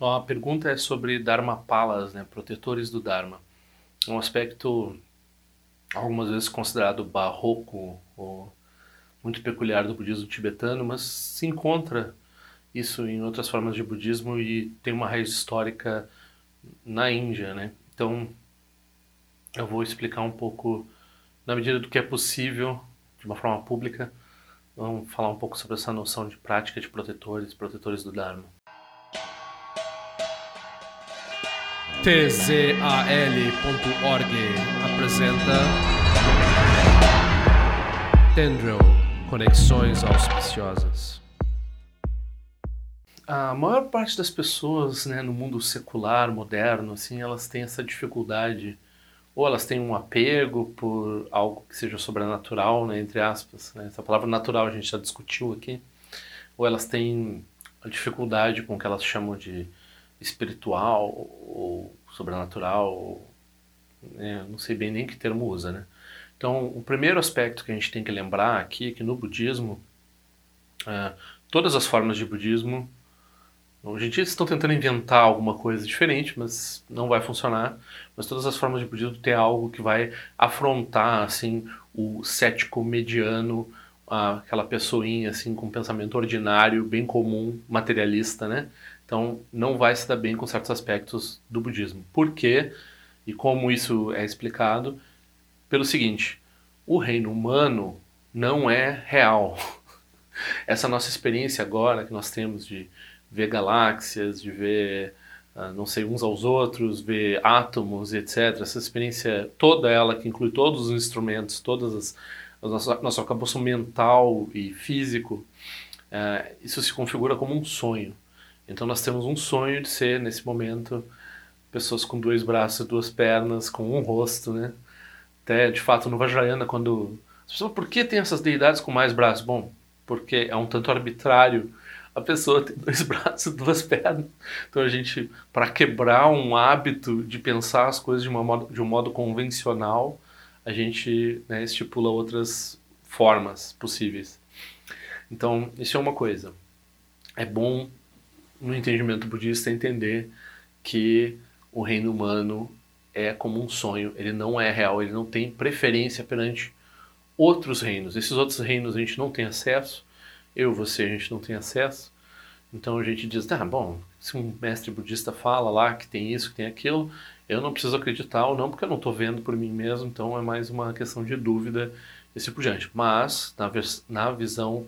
Então a pergunta é sobre Dharma Palas, né, protetores do Dharma. Um aspecto algumas vezes considerado barroco ou muito peculiar do budismo tibetano, mas se encontra isso em outras formas de budismo e tem uma raiz histórica na Índia, né? Então eu vou explicar um pouco na medida do que é possível de uma forma pública. Vamos falar um pouco sobre essa noção de prática de protetores, protetores do Dharma. tzal.org apresenta Tendril Conexões Auspiciosas. A maior parte das pessoas né, no mundo secular, moderno, assim, elas têm essa dificuldade, ou elas têm um apego por algo que seja sobrenatural, né, entre aspas. Né? Essa palavra natural a gente já discutiu aqui. Ou elas têm a dificuldade com o que elas chamam de espiritual ou sobrenatural, ou, né, não sei bem nem que termo usa, né? Então, o primeiro aspecto que a gente tem que lembrar aqui é que no budismo, é, todas as formas de budismo, hoje em dia eles estão tentando inventar alguma coisa diferente, mas não vai funcionar. Mas todas as formas de budismo têm algo que vai afrontar assim o cético mediano, aquela pessoinha assim com pensamento ordinário, bem comum, materialista, né? Então, não vai se dar bem com certos aspectos do budismo. Por quê? E como isso é explicado? Pelo seguinte: o reino humano não é real. Essa nossa experiência agora que nós temos de ver galáxias, de ver, uh, não sei, uns aos outros, ver átomos, etc. Essa experiência toda ela, que inclui todos os instrumentos, todas as, nosso, nosso arcabouço mental e físico, uh, isso se configura como um sonho. Então nós temos um sonho de ser, nesse momento, pessoas com dois braços duas pernas, com um rosto, né? Até, de fato, no Vajrayana, quando... As pessoas, por que tem essas deidades com mais braços? Bom, porque é um tanto arbitrário a pessoa tem dois braços duas pernas. Então a gente, para quebrar um hábito de pensar as coisas de, uma modo, de um modo convencional, a gente né, estipula outras formas possíveis. Então, isso é uma coisa. É bom no entendimento budista, entender que o reino humano é como um sonho, ele não é real, ele não tem preferência perante outros reinos. Esses outros reinos a gente não tem acesso, eu, você, a gente não tem acesso. Então a gente diz, ah, bom, se um mestre budista fala lá que tem isso, que tem aquilo, eu não preciso acreditar ou não, porque eu não estou vendo por mim mesmo, então é mais uma questão de dúvida e assim por diante. Mas, na, na visão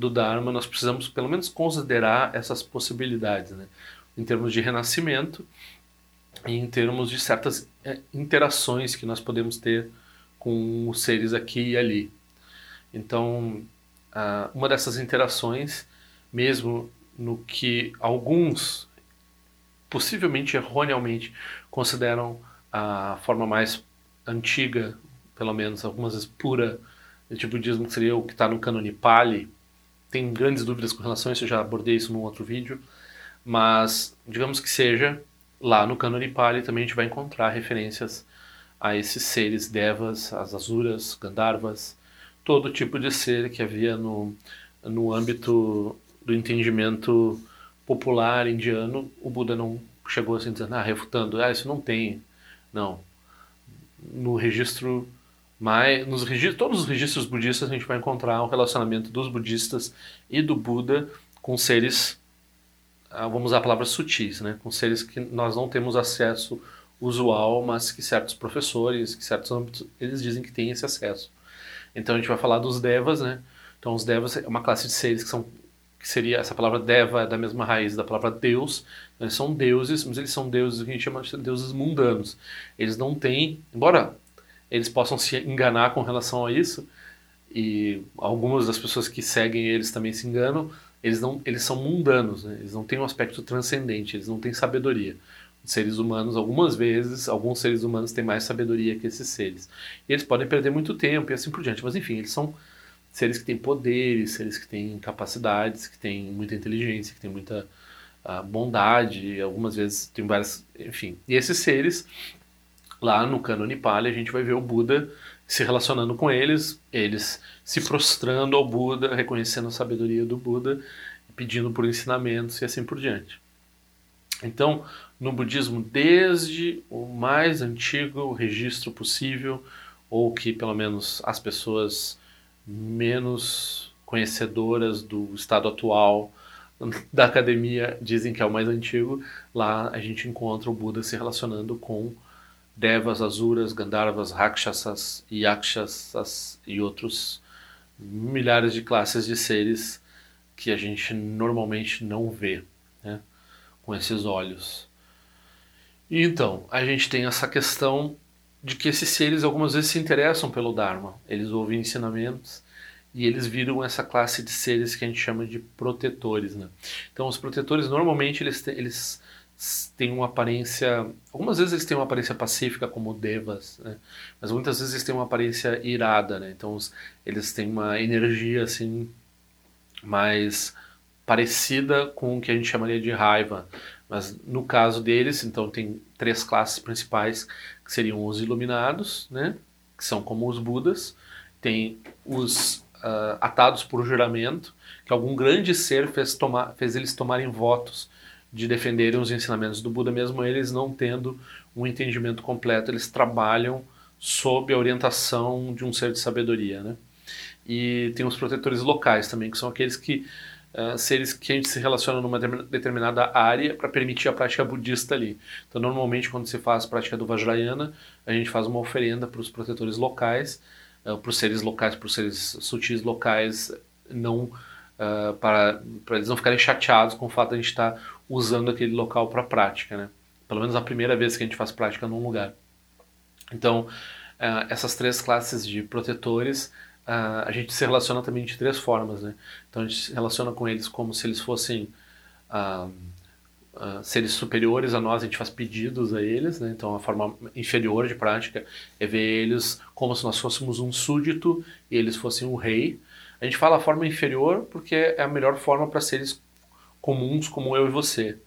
do Dharma, nós precisamos pelo menos considerar essas possibilidades, né? em termos de renascimento e em termos de certas é, interações que nós podemos ter com os seres aqui e ali. Então, uma dessas interações, mesmo no que alguns, possivelmente erroneamente, consideram a forma mais antiga, pelo menos algumas vezes pura, de budismo, que seria o que está no cânone Pali, tem grandes dúvidas com relação a isso, eu já abordei isso num outro vídeo, mas digamos que seja, lá no Cânone Pali também a gente vai encontrar referências a esses seres devas, as asuras, gandharvas, todo tipo de ser que havia no, no âmbito do entendimento popular indiano. O Buda não chegou assim dizendo, ah, refutando, ah, isso não tem. Não. No registro mas nos registros, todos os registros budistas a gente vai encontrar um relacionamento dos budistas e do Buda com seres, ah, vamos usar a palavra sutis, né? com seres que nós não temos acesso usual, mas que certos professores, que certos âmbitos, eles dizem que têm esse acesso. Então a gente vai falar dos devas, né? Então os devas é uma classe de seres que são que seria essa palavra deva é da mesma raiz da palavra deus. Eles são deuses, mas eles são deuses que a gente chama de deuses mundanos. Eles não têm, embora eles possam se enganar com relação a isso, e algumas das pessoas que seguem eles também se enganam, eles, não, eles são mundanos, né? eles não têm um aspecto transcendente, eles não têm sabedoria. Os seres humanos, algumas vezes, alguns seres humanos têm mais sabedoria que esses seres. E eles podem perder muito tempo e assim por diante, mas enfim, eles são seres que têm poderes, seres que têm capacidades, que têm muita inteligência, que têm muita uh, bondade, algumas vezes tem várias, enfim. E esses seres Lá no Cânone Pali a gente vai ver o Buda se relacionando com eles, eles se prostrando ao Buda, reconhecendo a sabedoria do Buda, pedindo por ensinamentos e assim por diante. Então, no budismo, desde o mais antigo registro possível, ou que pelo menos as pessoas menos conhecedoras do estado atual da academia dizem que é o mais antigo, lá a gente encontra o Buda se relacionando com devas, asuras, gandharvas, rakshasas, yakshasas e outros milhares de classes de seres que a gente normalmente não vê né, com esses olhos. E então, a gente tem essa questão de que esses seres algumas vezes se interessam pelo Dharma, eles ouvem ensinamentos e eles viram essa classe de seres que a gente chama de protetores. Né? Então, os protetores normalmente eles, eles têm uma aparência. Algumas vezes eles têm uma aparência pacífica, como devas, né? mas muitas vezes eles têm uma aparência irada. Né? Então, os, eles têm uma energia assim mais parecida com o que a gente chamaria de raiva. Mas no caso deles, então tem três classes principais, que seriam os iluminados, né? que são como os Budas, tem os uh, atados por juramento, que algum grande ser fez, fez eles tomarem votos de defenderem os ensinamentos do Buda, mesmo eles não tendo um entendimento completo, eles trabalham sob a orientação de um ser de sabedoria, né? E tem os protetores locais também, que são aqueles que uh, seres que a gente se relaciona numa determinada área para permitir a prática budista ali. Então, normalmente, quando se faz a prática do Vajrayana, a gente faz uma oferenda para os protetores locais, uh, para os seres locais, para os seres sutis locais, não uh, para, para eles não ficarem chateados com o fato de a gente estar tá usando aquele local para prática, né? Pelo menos a primeira vez que a gente faz prática num lugar. Então, uh, essas três classes de protetores, uh, a gente se relaciona também de três formas, né? Então, a gente se relaciona com eles como se eles fossem uh, seres superiores a nós, a gente faz pedidos a eles, né? Então, a forma inferior de prática é ver eles como se nós fôssemos um súdito e eles fossem um rei. A gente fala a forma inferior porque é a melhor forma para seres comuns como eu e você.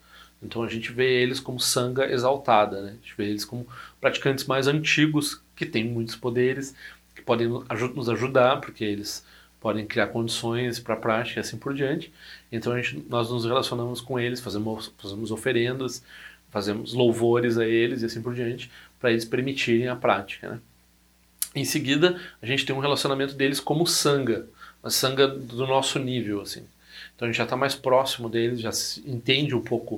Então a gente vê eles como sanga exaltada, né? a gente vê eles como praticantes mais antigos que têm muitos poderes, que podem nos ajudar, porque eles podem criar condições para a prática e assim por diante. Então a gente, nós nos relacionamos com eles, fazemos, fazemos oferendas, fazemos louvores a eles e assim por diante, para eles permitirem a prática. Né? Em seguida, a gente tem um relacionamento deles como sanga, uma sanga do nosso nível, assim. Então a gente já está mais próximo deles, já entende um pouco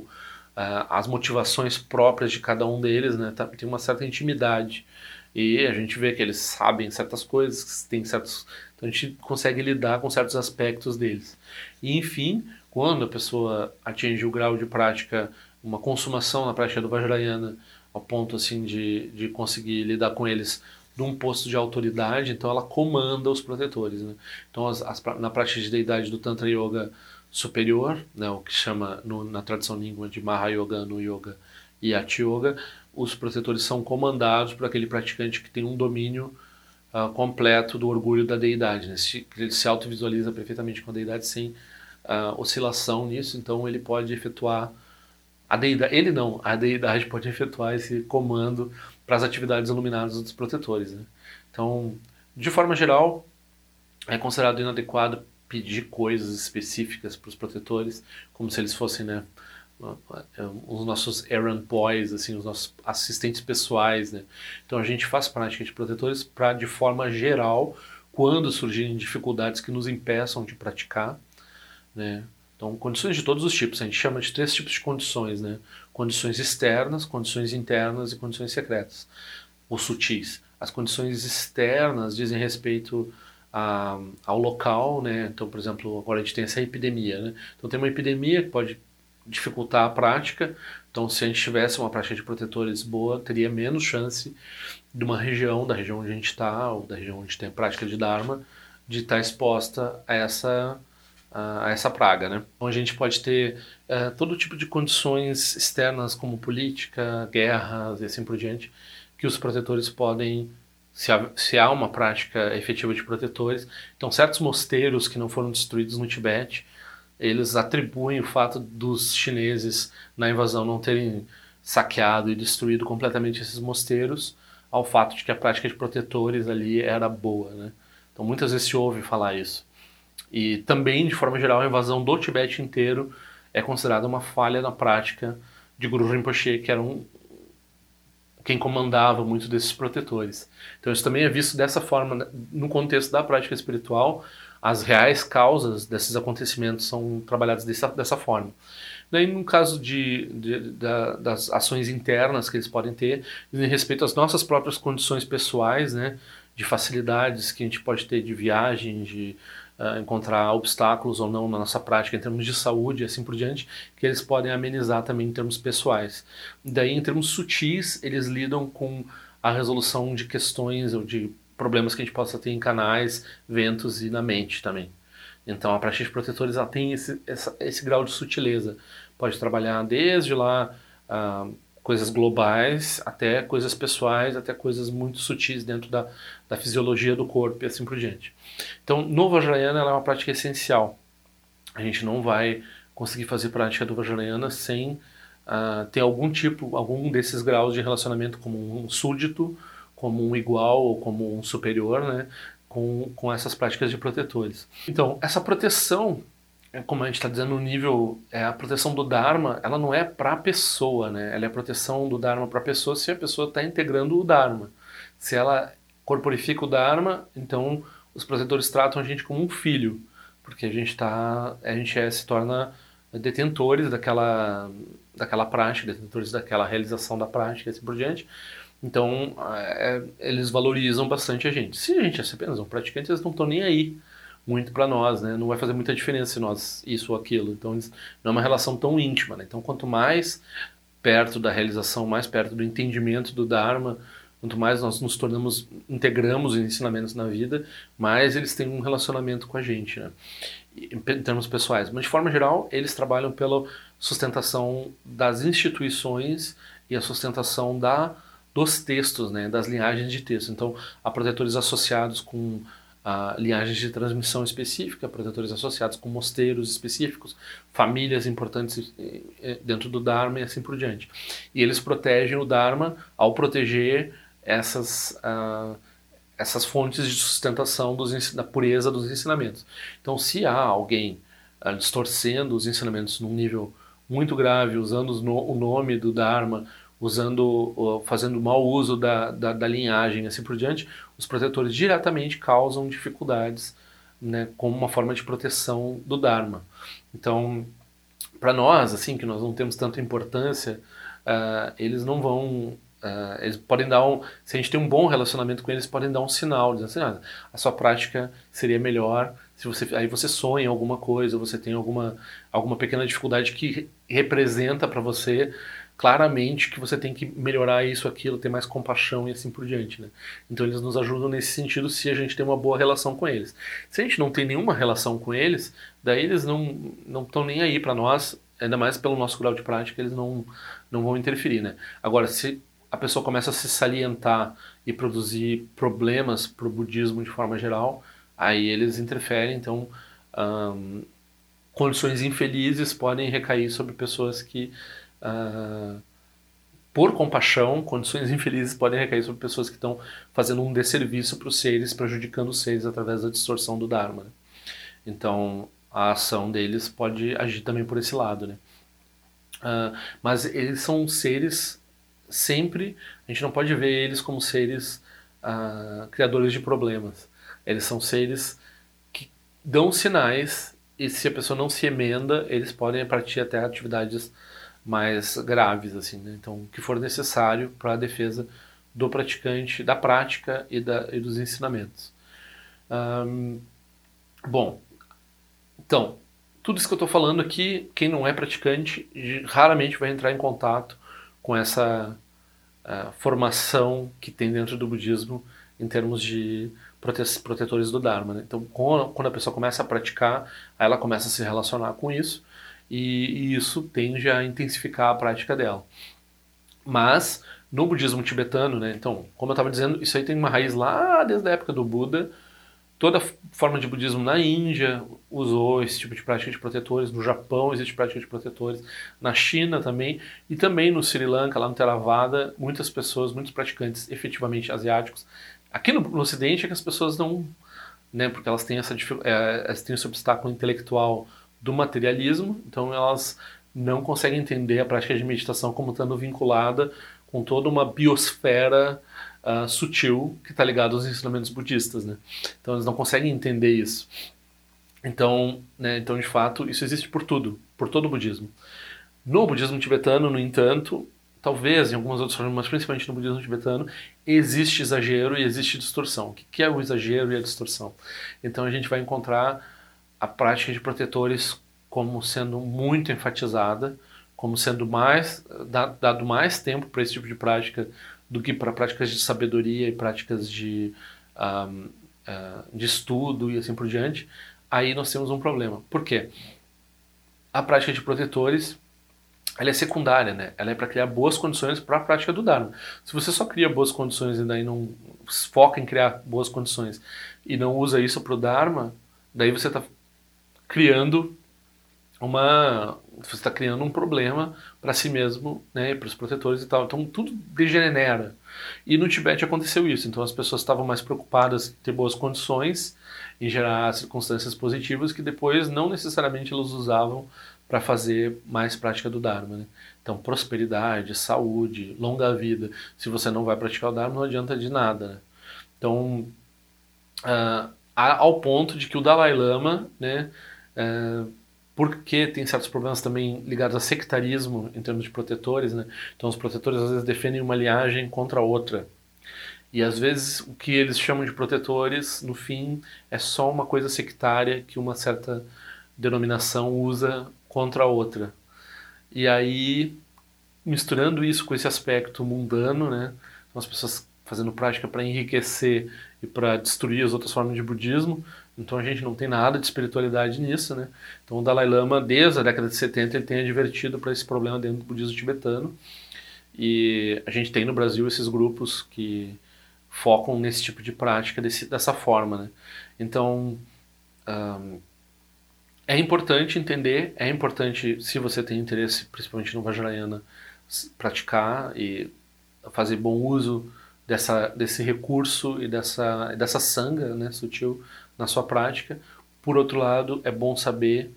uh, as motivações próprias de cada um deles, né? Tá, tem uma certa intimidade. E a gente vê que eles sabem certas coisas, que tem certos. Então a gente consegue lidar com certos aspectos deles. E enfim, quando a pessoa atinge o grau de prática, uma consumação na prática do Vajrayana, ao ponto assim de, de conseguir lidar com eles num posto de autoridade, então ela comanda os protetores. Né? Então, as, as, na prática de deidade do Tantra Yoga superior, né, o que chama no, na tradição língua de Mahayoga, no Yoga e Ati Yoga, os protetores são comandados por aquele praticante que tem um domínio uh, completo do orgulho da deidade. Né? Se, ele se autovisualiza perfeitamente com a deidade sem uh, oscilação nisso, então ele pode efetuar a deidade, ele não, a deidade pode efetuar esse comando para as atividades iluminadas dos protetores. Né? Então, de forma geral, é considerado inadequado pedir coisas específicas para os protetores, como se eles fossem né, os nossos errand boys, assim, os nossos assistentes pessoais. Né? Então, a gente faz prática de protetores para, de forma geral, quando surgirem dificuldades que nos impeçam de praticar, né? Então, condições de todos os tipos. A gente chama de três tipos de condições, né? Condições externas, condições internas e condições secretas, ou sutis. As condições externas dizem respeito a, ao local, né? Então, por exemplo, agora a gente tem essa epidemia, né? Então, tem uma epidemia que pode dificultar a prática. Então, se a gente tivesse uma prática de protetores boa, teria menos chance de uma região, da região onde a gente está, ou da região onde tem prática de Dharma, de estar exposta a essa a essa praga. Né? Então a gente pode ter uh, todo tipo de condições externas, como política, guerras e assim por diante, que os protetores podem, se há, se há uma prática efetiva de protetores. Então, certos mosteiros que não foram destruídos no Tibete, eles atribuem o fato dos chineses na invasão não terem saqueado e destruído completamente esses mosteiros ao fato de que a prática de protetores ali era boa. Né? Então, muitas vezes se ouve falar isso. E também, de forma geral, a invasão do Tibete inteiro é considerada uma falha na prática de Guru Rinpoche, que era um, quem comandava muito desses protetores. Então isso também é visto dessa forma né? no contexto da prática espiritual. As reais causas desses acontecimentos são trabalhadas dessa, dessa forma. Daí, no caso de, de da, das ações internas que eles podem ter, em respeito às nossas próprias condições pessoais, né, de facilidades que a gente pode ter de viagem, de uh, encontrar obstáculos ou não na nossa prática em termos de saúde e assim por diante, que eles podem amenizar também em termos pessoais. Daí, em termos sutis, eles lidam com a resolução de questões ou de problemas que a gente possa ter em canais, ventos e na mente também. Então a de protetores ela tem esse, essa, esse grau de sutileza. Pode trabalhar desde lá uh, coisas globais até coisas pessoais, até coisas muito sutis dentro da, da fisiologia do corpo e assim por diante. Então, no Vajrayana ela é uma prática essencial. A gente não vai conseguir fazer prática do Vajrayana sem uh, ter algum tipo, algum desses graus de relacionamento como um súdito, como um igual ou como um superior, né? Com, com essas práticas de protetores. Então, essa proteção como a gente está dizendo no nível, é, a proteção do Dharma, ela não é para a pessoa, né? Ela é a proteção do Dharma para a pessoa se a pessoa está integrando o Dharma. Se ela corporifica o Dharma, então os protetores tratam a gente como um filho, porque a gente tá, a gente é, se torna detentores daquela, daquela prática, detentores daquela realização da prática e assim por diante. Então, é, eles valorizam bastante a gente. Se a gente é apenas um praticante, eles não estão nem aí muito para nós, né? Não vai fazer muita diferença se nós isso ou aquilo. Então não é uma relação tão íntima, né? Então quanto mais perto da realização, mais perto do entendimento do Dharma, quanto mais nós nos tornamos, integramos os ensinamentos na vida, mais eles têm um relacionamento com a gente, né? Em termos pessoais. Mas de forma geral, eles trabalham pela sustentação das instituições e a sustentação da dos textos, né, das linhagens de texto. Então, há protetores associados com linhagens de transmissão específica, protetores associados com mosteiros específicos, famílias importantes eh, eh, dentro do Dharma e assim por diante. E eles protegem o Dharma ao proteger essas, uh, essas fontes de sustentação dos, da pureza dos ensinamentos. Então, se há alguém uh, distorcendo os ensinamentos num nível muito grave, usando o nome do Dharma usando, fazendo mau uso da, da, da linhagem assim por diante, os protetores diretamente causam dificuldades né, como uma forma de proteção do Dharma. Então, para nós, assim, que nós não temos tanta importância, uh, eles não vão. Uh, eles podem dar um. Se a gente tem um bom relacionamento com eles, podem dar um sinal, dizendo assim: ah, a sua prática seria melhor se você. Aí você sonha alguma coisa, você tem alguma, alguma pequena dificuldade que representa para você claramente que você tem que melhorar isso, aquilo, ter mais compaixão e assim por diante, né? Então eles nos ajudam nesse sentido se a gente tem uma boa relação com eles. Se a gente não tem nenhuma relação com eles, daí eles não não estão nem aí para nós, ainda mais pelo nosso grau de prática, eles não não vão interferir, né? Agora, se a pessoa começa a se salientar e produzir problemas para o budismo de forma geral, aí eles interferem, então condições infelizes podem recair sobre pessoas que uh, por compaixão, condições infelizes podem recair sobre pessoas que estão fazendo um desserviço para os seres, prejudicando os seres através da distorção do Dharma. Né? Então, a ação deles pode agir também por esse lado. Né? Uh, mas eles são seres sempre, a gente não pode ver eles como seres uh, criadores de problemas. Eles são seres que dão sinais e se a pessoa não se emenda, eles podem partir até atividades mais graves, assim, né? então o que for necessário para a defesa do praticante, da prática e, da, e dos ensinamentos. bom, então tudo isso que eu estou falando aqui, quem não é praticante raramente vai entrar em contato com essa uh, formação que tem dentro do budismo em termos de prote protetores do Dharma. Né? Então, quando a pessoa começa a praticar, ela começa a se relacionar com isso e, e isso tende a intensificar a prática dela. Mas no budismo tibetano, né, então, como eu estava dizendo, isso aí tem uma raiz lá desde a época do Buda. Toda forma de budismo na Índia usou esse tipo de prática de protetores, no Japão existe prática de protetores, na China também, e também no Sri Lanka, lá no Theravada, muitas pessoas, muitos praticantes efetivamente asiáticos. Aqui no, no Ocidente é que as pessoas não, né, porque elas têm, essa, é, elas têm esse obstáculo intelectual do materialismo, então elas não conseguem entender a prática de meditação como estando vinculada com toda uma biosfera uh, sutil que está ligada aos ensinamentos budistas, né? Então eles não conseguem entender isso. Então, né, então de fato, isso existe por tudo, por todo o budismo. No budismo tibetano, no entanto, talvez em algumas outras formas, mas principalmente no budismo tibetano, existe exagero e existe distorção. O que é o exagero e a distorção? Então a gente vai encontrar a prática de protetores como sendo muito enfatizada, como sendo mais dado mais tempo para esse tipo de prática do que para práticas de sabedoria e práticas de, um, uh, de estudo e assim por diante, aí nós temos um problema. Por quê? A prática de protetores ela é secundária, né? Ela é para criar boas condições para a prática do Dharma. Se você só cria boas condições e daí não foca em criar boas condições e não usa isso para o Dharma, daí você está criando uma você está criando um problema para si mesmo, né, para os protetores e tal. Então tudo degenera. E no Tibete aconteceu isso. Então as pessoas estavam mais preocupadas em ter boas condições, em gerar circunstâncias positivas que depois não necessariamente elas usavam para fazer mais prática do Dharma. Né? Então, prosperidade, saúde, longa vida. Se você não vai praticar o Dharma, não adianta de nada. Né? Então, uh, ao ponto de que o Dalai Lama, né, uh, porque tem certos problemas também ligados a sectarismo em termos de protetores, né? então os protetores às vezes defendem uma linhagem contra a outra. E às vezes o que eles chamam de protetores, no fim, é só uma coisa sectária que uma certa denominação usa contra a outra. E aí, misturando isso com esse aspecto mundano, né? Então, as pessoas fazendo prática para enriquecer e para destruir as outras formas de budismo. Então a gente não tem nada de espiritualidade nisso, né? Então o Dalai Lama, desde a década de 70, ele tem advertido para esse problema dentro do budismo tibetano. E a gente tem no Brasil esses grupos que focam nesse tipo de prática desse, dessa forma, né? Então, um, é importante entender, é importante, se você tem interesse, principalmente no Vajrayana, praticar e fazer bom uso dessa, desse recurso e dessa, dessa sanga né, sutil na sua prática. Por outro lado, é bom saber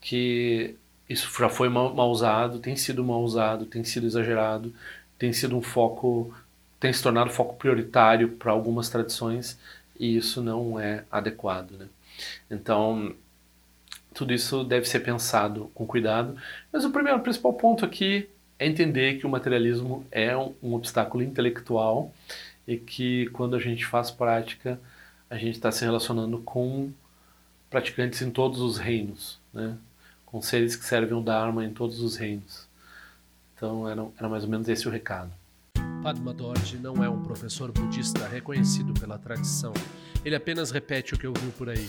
que isso já foi mal, mal usado, tem sido mal usado, tem sido exagerado, tem sido um foco, tem se tornado foco prioritário para algumas tradições e isso não é adequado. Né? Então, tudo isso deve ser pensado com cuidado. Mas o primeiro, o principal ponto aqui é entender que o materialismo é um, um obstáculo intelectual e que quando a gente faz prática, a gente está se relacionando com praticantes em todos os reinos, né? com seres que servem o Dharma em todos os reinos. Então era, era mais ou menos esse o recado. Padma Dorje não é um professor budista reconhecido pela tradição. Ele apenas repete o que ouviu por aí.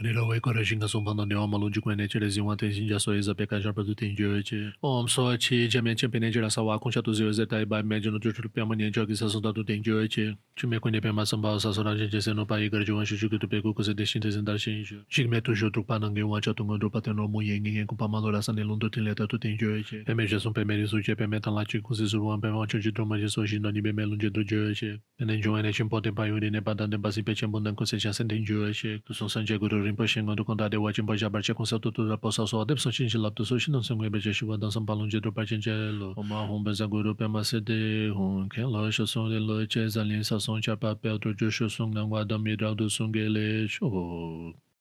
Nila wei kora shinga songpa na niwa malung jikwa ne chile zingwa ten shinja so eza peka sharpa tu ten jiwe che. Om so chi jamen chenpe ne chila sa wa kongsha tu ziwe ze tai bai me jino jo chulu piyama nian chaki sa songta tu ten jiwe che. Chume kwenye piyama samba sa sora jen che se no pa igar jiwa shi shuki tu peku kuse deshin te zindar shen isho. Shikme tu shu trukpa nange wancha tunga drupa ten romu yen ngen kupa malo la sa nilung tu ten leta tu ten jiwe che. Peme je song peme risu che peme tan la chi kuse suruwan peme wancho chi troma je so shin no ni peme lung je tu jiwe che. Pene jiwa ne chenpo ten pa yuri ne pa dan ten pa si pe chenpo dan kuse chasen ten jiwe che. Tu song san che guru Rinpoche Ngondo Kondade Wachin Boja Barche Com Seu Tutu Da Posa So Adep So Chin Chilap Tu So Shin Song Webe Je Shiwa Dan Sam Palung Jidro Parchin Chelo. Oma Hum Benza Guru Pema Sede Hun Ken Lo Sho Song De Lo Che Zalin Sa Song Cha Papel Tu Jo Sho Song Nang Wa Dam Midral Du Gele Sho.